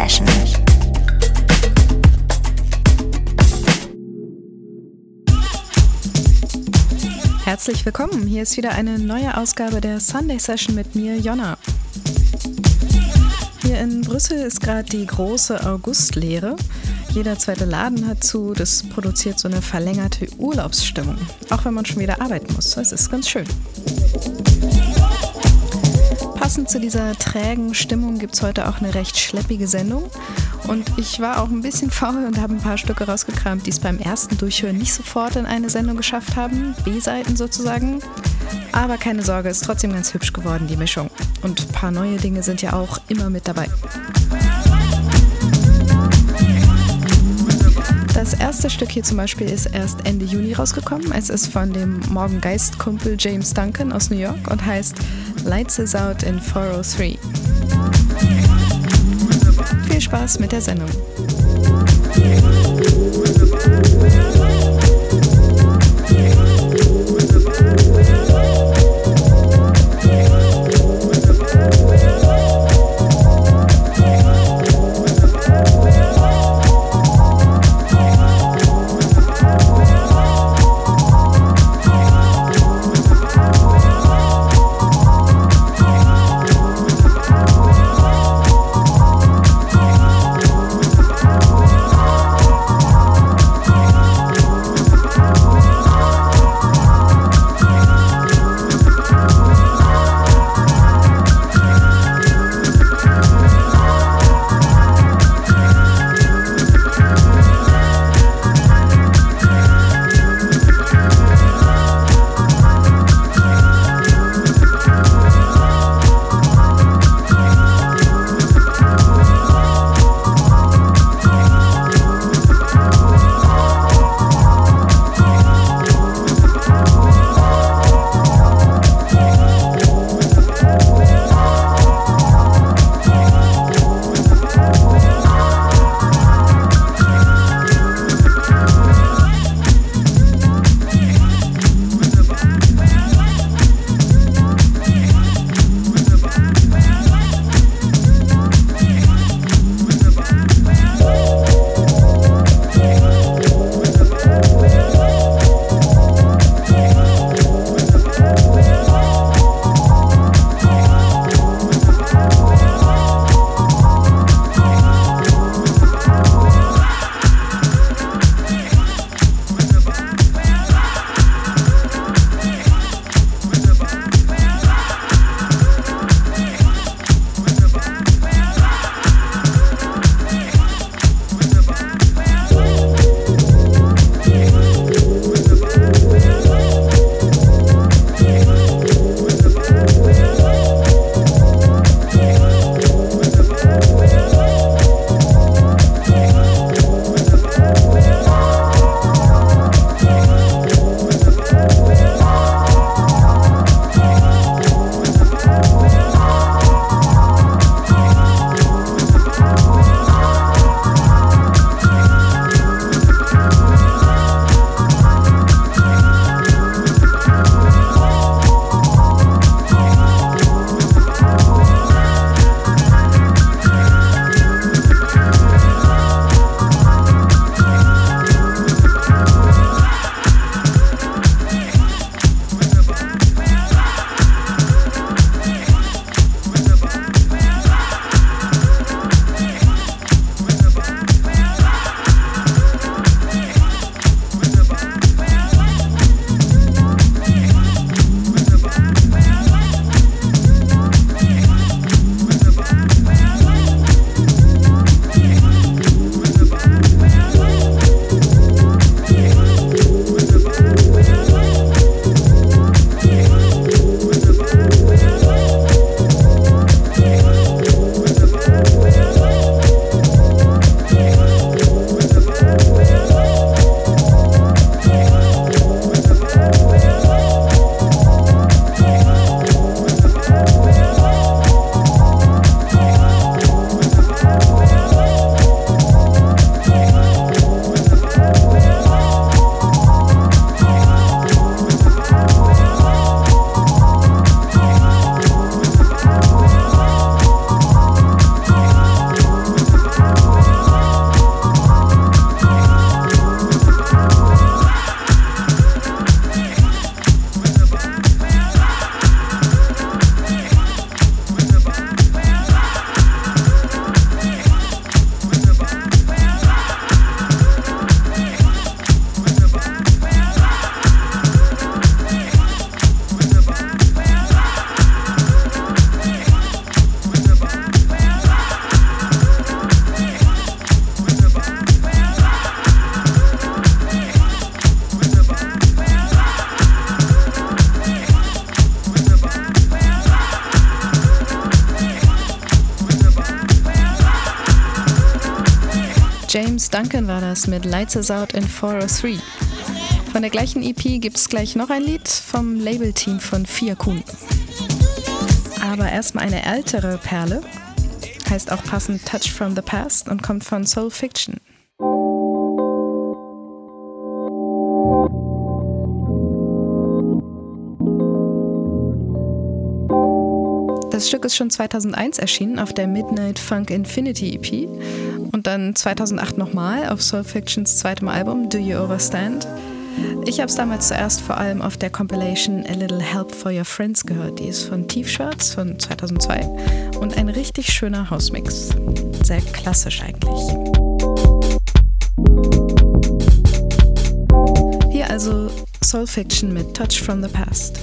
Session. Herzlich willkommen. Hier ist wieder eine neue Ausgabe der Sunday Session mit mir, Jonna. Hier in Brüssel ist gerade die große Augustlehre. Jeder zweite Laden hat zu. Das produziert so eine verlängerte Urlaubsstimmung. Auch wenn man schon wieder arbeiten muss. Das ist ganz schön. Passend zu dieser trägen Stimmung gibt es heute auch eine recht schleppige Sendung. Und ich war auch ein bisschen faul und habe ein paar Stücke rausgekramt, die es beim ersten Durchhören nicht sofort in eine Sendung geschafft haben. B-Seiten sozusagen. Aber keine Sorge, ist trotzdem ganz hübsch geworden, die Mischung. Und ein paar neue Dinge sind ja auch immer mit dabei. Das erste Stück hier zum Beispiel ist erst Ende Juni rausgekommen. Es ist von dem Morgengeist-Kumpel James Duncan aus New York und heißt Lights is Out in 403. Viel Spaß mit der Sendung. James Duncan war das mit Lights Us Out in 403. Von der gleichen EP gibt es gleich noch ein Lied vom Labelteam von Fia Kuhn. Aber erstmal eine ältere Perle, heißt auch passend Touch from the Past und kommt von Soul Fiction. Das Stück ist schon 2001 erschienen auf der Midnight Funk Infinity EP und dann 2008 nochmal auf Soul Fictions zweitem Album Do You Overstand. Ich habe es damals zuerst vor allem auf der Compilation A Little Help for Your Friends gehört. Die ist von T-Shirts von 2002 und ein richtig schöner Hausmix. Sehr klassisch eigentlich. Hier also Soul Fiction mit Touch from the Past.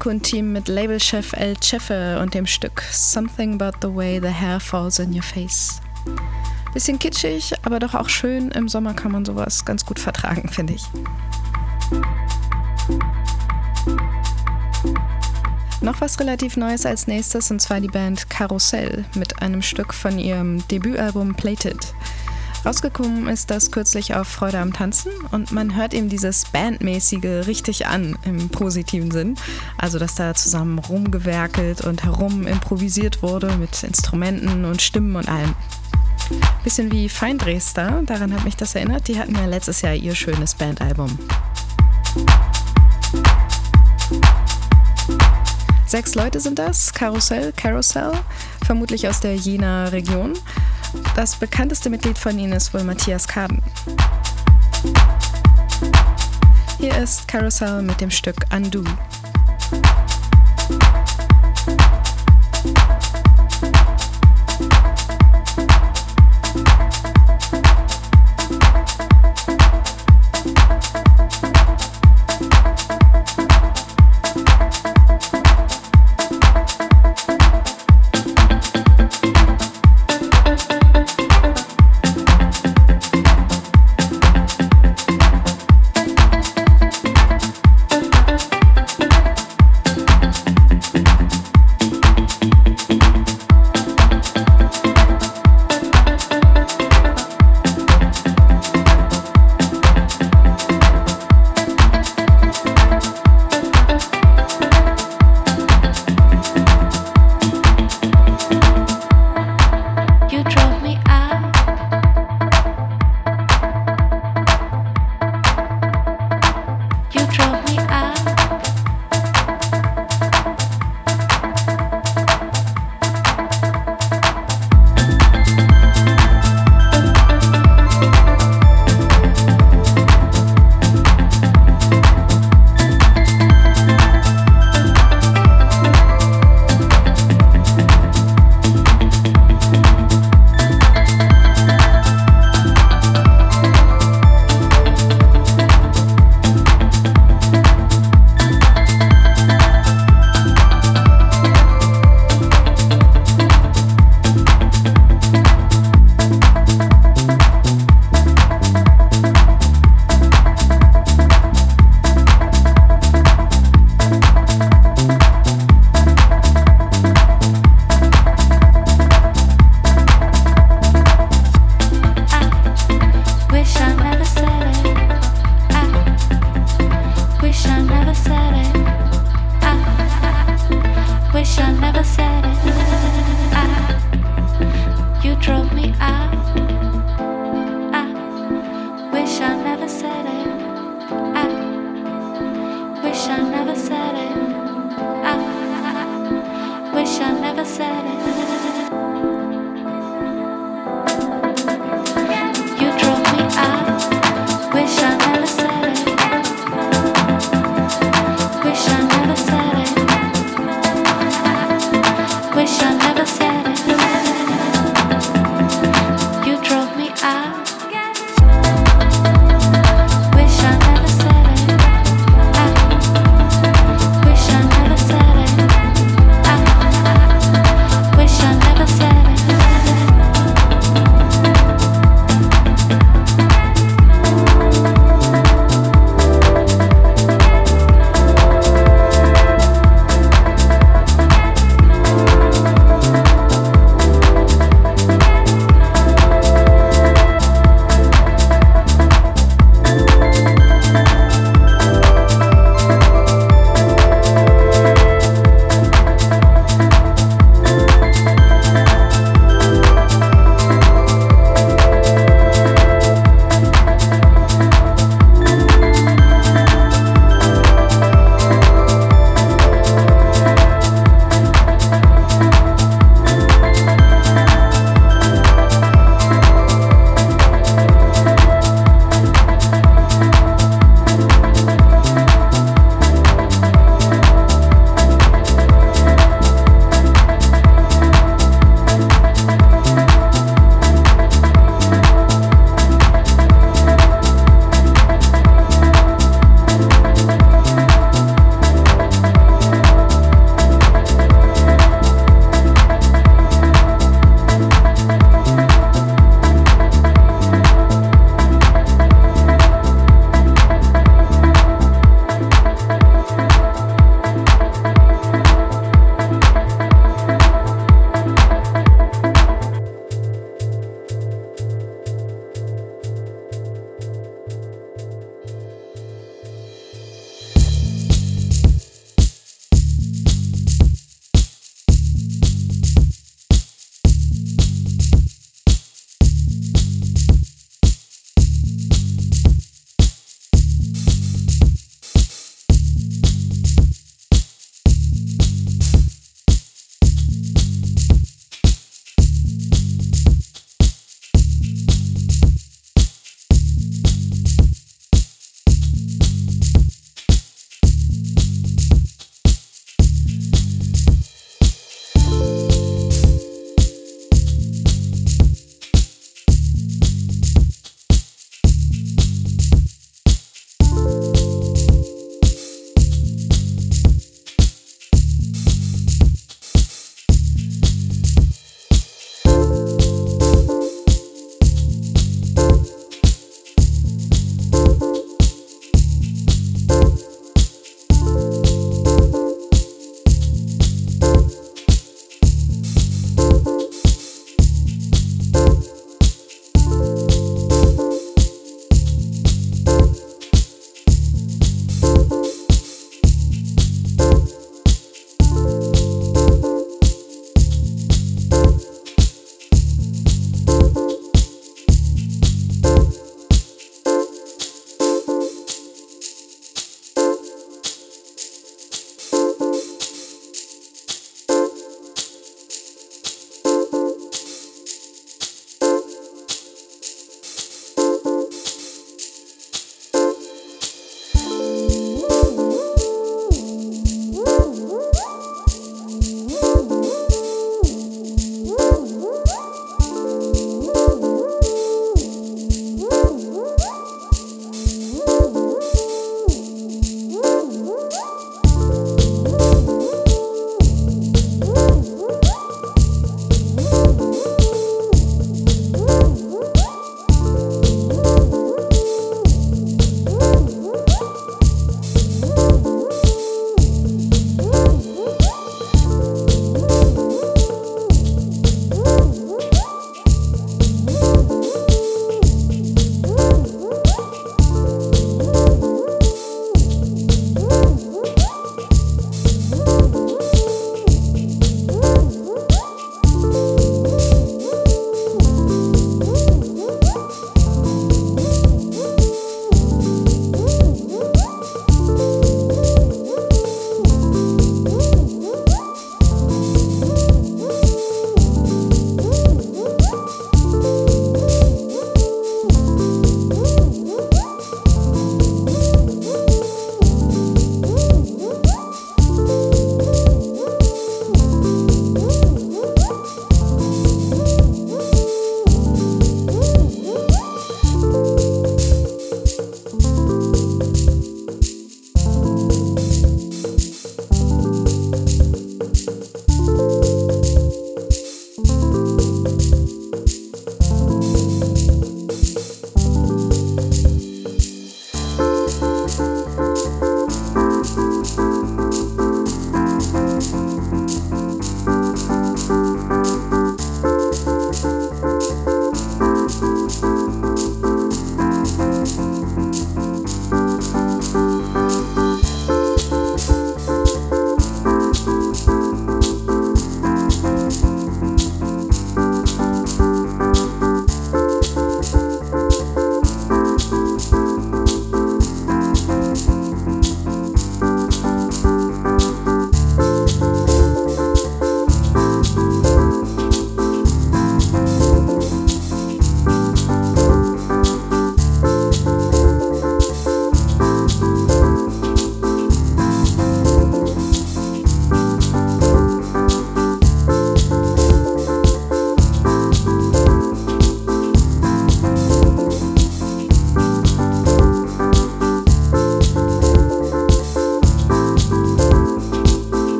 Das Fiakun-Team mit Labelchef El Chefe und dem Stück Something About the Way the Hair Falls in Your Face. Bisschen kitschig, aber doch auch schön. Im Sommer kann man sowas ganz gut vertragen, finde ich. Noch was relativ Neues als nächstes und zwar die Band Karussell mit einem Stück von ihrem Debütalbum Plated. Rausgekommen ist das kürzlich auf Freude am Tanzen und man hört eben dieses Bandmäßige richtig an im positiven Sinn. Also, dass da zusammen rumgewerkelt und herum improvisiert wurde mit Instrumenten und Stimmen und allem. Bisschen wie Feindrestar, daran hat mich das erinnert. Die hatten ja letztes Jahr ihr schönes Bandalbum. Sechs Leute sind das, Karussell, Carousel, vermutlich aus der Jena Region. Das bekannteste Mitglied von ihnen ist wohl Matthias Kaden. Hier ist Carousel mit dem Stück Undo.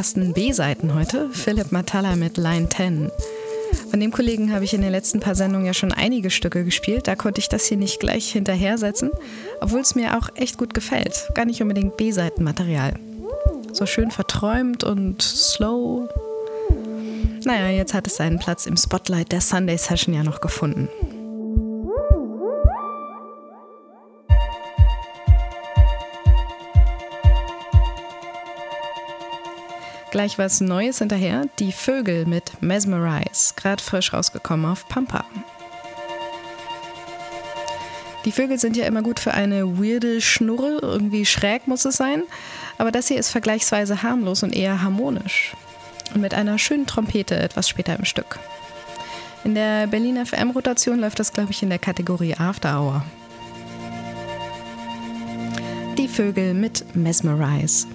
Ersten B-Seiten heute, Philipp Matala mit Line 10. Von dem Kollegen habe ich in den letzten paar Sendungen ja schon einige Stücke gespielt. Da konnte ich das hier nicht gleich hinterher setzen, obwohl es mir auch echt gut gefällt. Gar nicht unbedingt B-Seitenmaterial. So schön verträumt und slow. Naja, jetzt hat es seinen Platz im Spotlight der Sunday Session ja noch gefunden. Gleich was Neues hinterher. Die Vögel mit Mesmerize, gerade frisch rausgekommen auf Pampa. Die Vögel sind ja immer gut für eine weirde Schnurre, irgendwie schräg muss es sein. Aber das hier ist vergleichsweise harmlos und eher harmonisch. Und mit einer schönen Trompete etwas später im Stück. In der Berliner FM-Rotation läuft das, glaube ich, in der Kategorie After Hour. Die Vögel mit Mesmerize.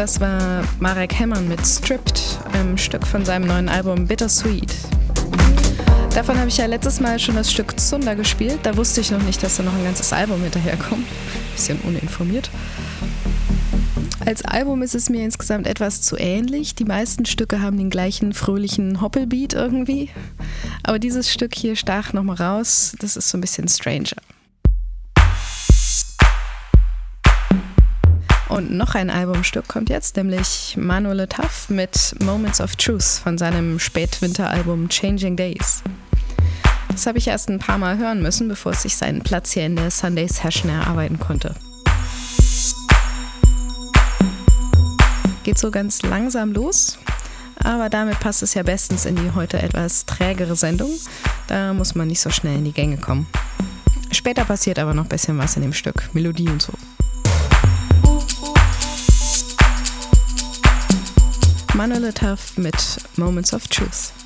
Das. War Marek Hemmern mit Stripped, einem Stück von seinem neuen Album Bittersweet. Davon habe ich ja letztes Mal schon das Stück Zunder gespielt. Da wusste ich noch nicht, dass da noch ein ganzes Album hinterherkommt. Bisschen uninformiert. Als Album ist es mir insgesamt etwas zu ähnlich. Die meisten Stücke haben den gleichen fröhlichen Hoppelbeat irgendwie. Aber dieses Stück hier stach nochmal raus. Das ist so ein bisschen stranger. Und noch ein Albumstück kommt jetzt, nämlich Manuel Tuff mit Moments of Truth von seinem Spätwinteralbum Changing Days. Das habe ich erst ein paar Mal hören müssen, bevor es sich seinen Platz hier in der Sunday Session erarbeiten konnte. Geht so ganz langsam los, aber damit passt es ja bestens in die heute etwas trägere Sendung. Da muss man nicht so schnell in die Gänge kommen. Später passiert aber noch ein bisschen was in dem Stück, Melodie und so. Manuel Tuff mit Moments of Truth.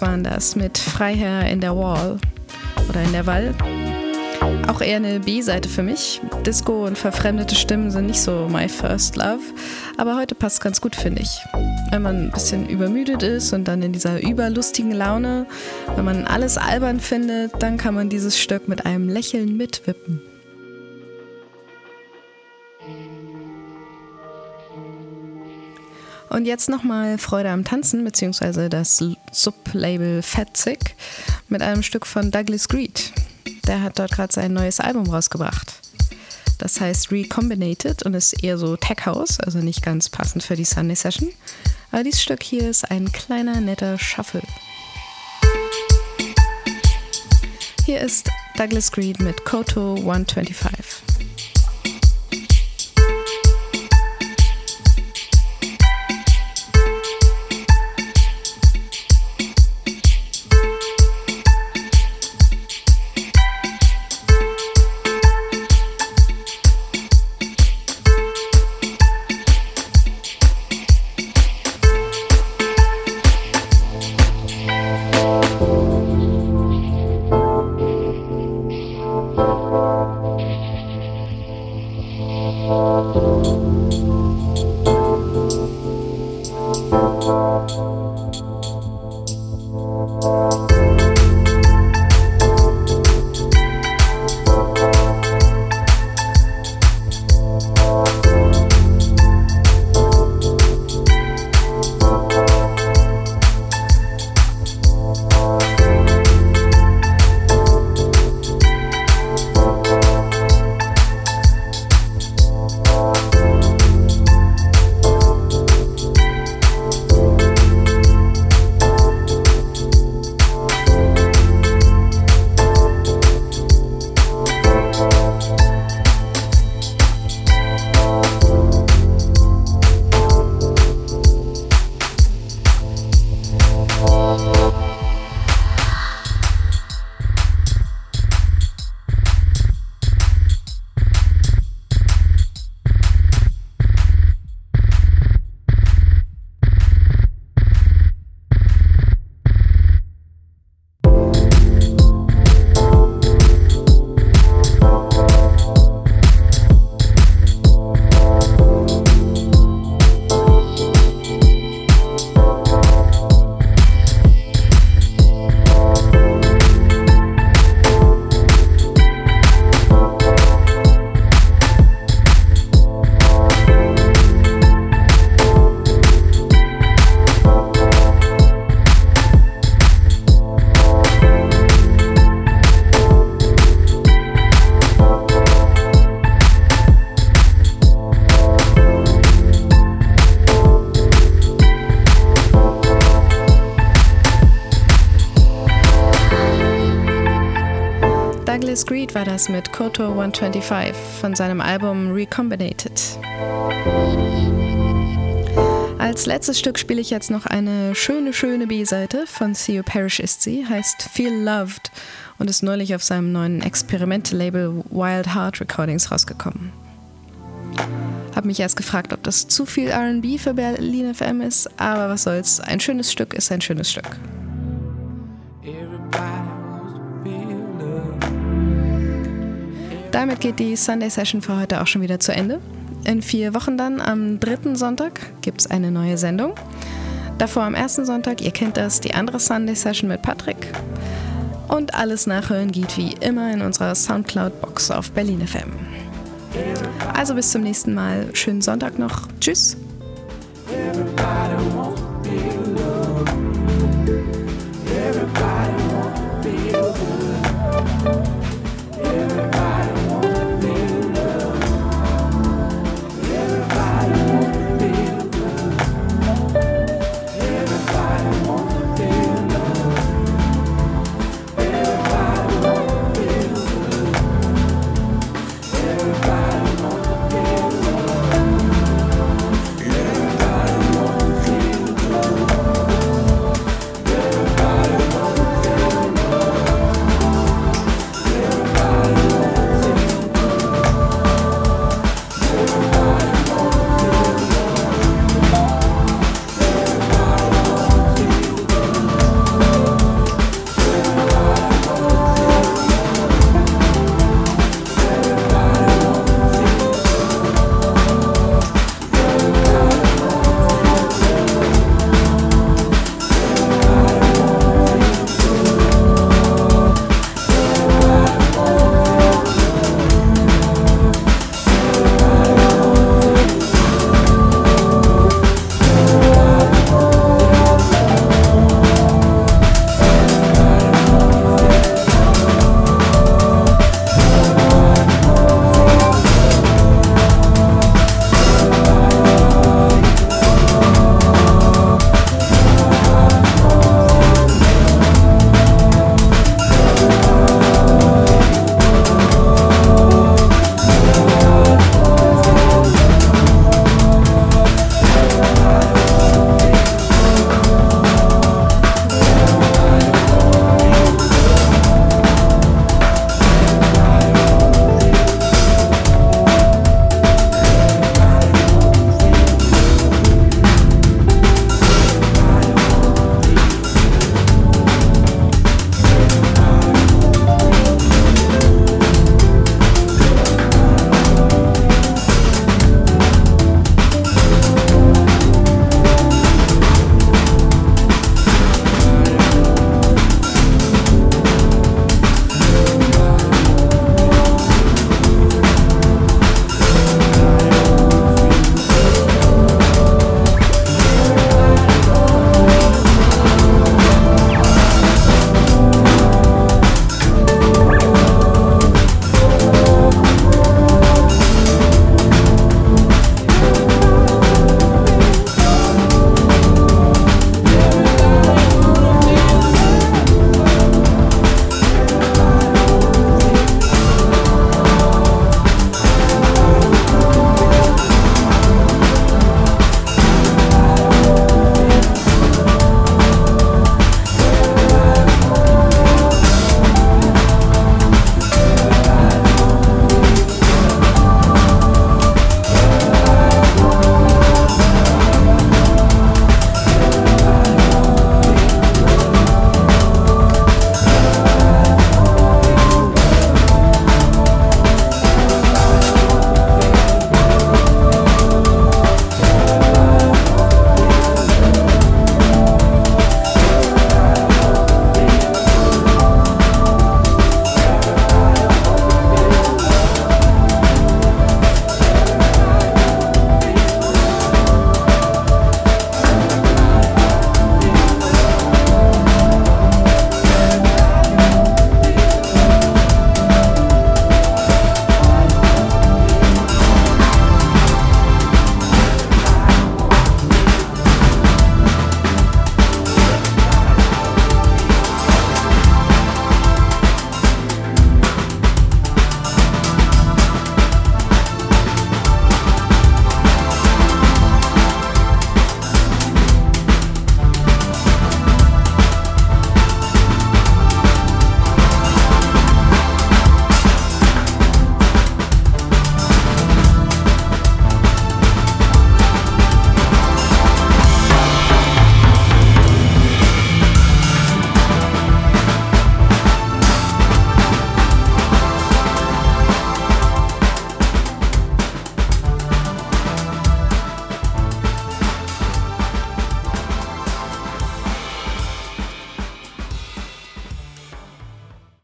Waren das mit Freiherr in der Wall oder in der Wall. Auch eher eine B-Seite für mich. Disco und verfremdete Stimmen sind nicht so my first love. Aber heute passt ganz gut, finde ich. Wenn man ein bisschen übermüdet ist und dann in dieser überlustigen Laune, wenn man alles albern findet, dann kann man dieses Stück mit einem Lächeln mitwippen. Und jetzt nochmal Freude am Tanzen, beziehungsweise das Sublabel Fetzig mit einem Stück von Douglas Greed. Der hat dort gerade sein neues Album rausgebracht. Das heißt Recombinated und ist eher so Tech House, also nicht ganz passend für die Sunday Session. Aber dieses Stück hier ist ein kleiner, netter Shuffle. Hier ist Douglas Greed mit Koto 125. das mit Koto 125 von seinem Album Recombinated. Als letztes Stück spiele ich jetzt noch eine schöne, schöne B-Seite von Theo Parrish ist sie, heißt Feel Loved und ist neulich auf seinem neuen Experimente-Label Wild Heart Recordings rausgekommen. Hab mich erst gefragt, ob das zu viel RB für Berlin FM ist, aber was soll's, ein schönes Stück ist ein schönes Stück. Damit geht die Sunday Session für heute auch schon wieder zu Ende. In vier Wochen dann, am dritten Sonntag, gibt es eine neue Sendung. Davor am ersten Sonntag, ihr kennt das, die andere Sunday Session mit Patrick. Und alles Nachhören geht wie immer in unserer Soundcloud-Box auf Berlin FM. Also bis zum nächsten Mal. Schönen Sonntag noch. Tschüss. Everybody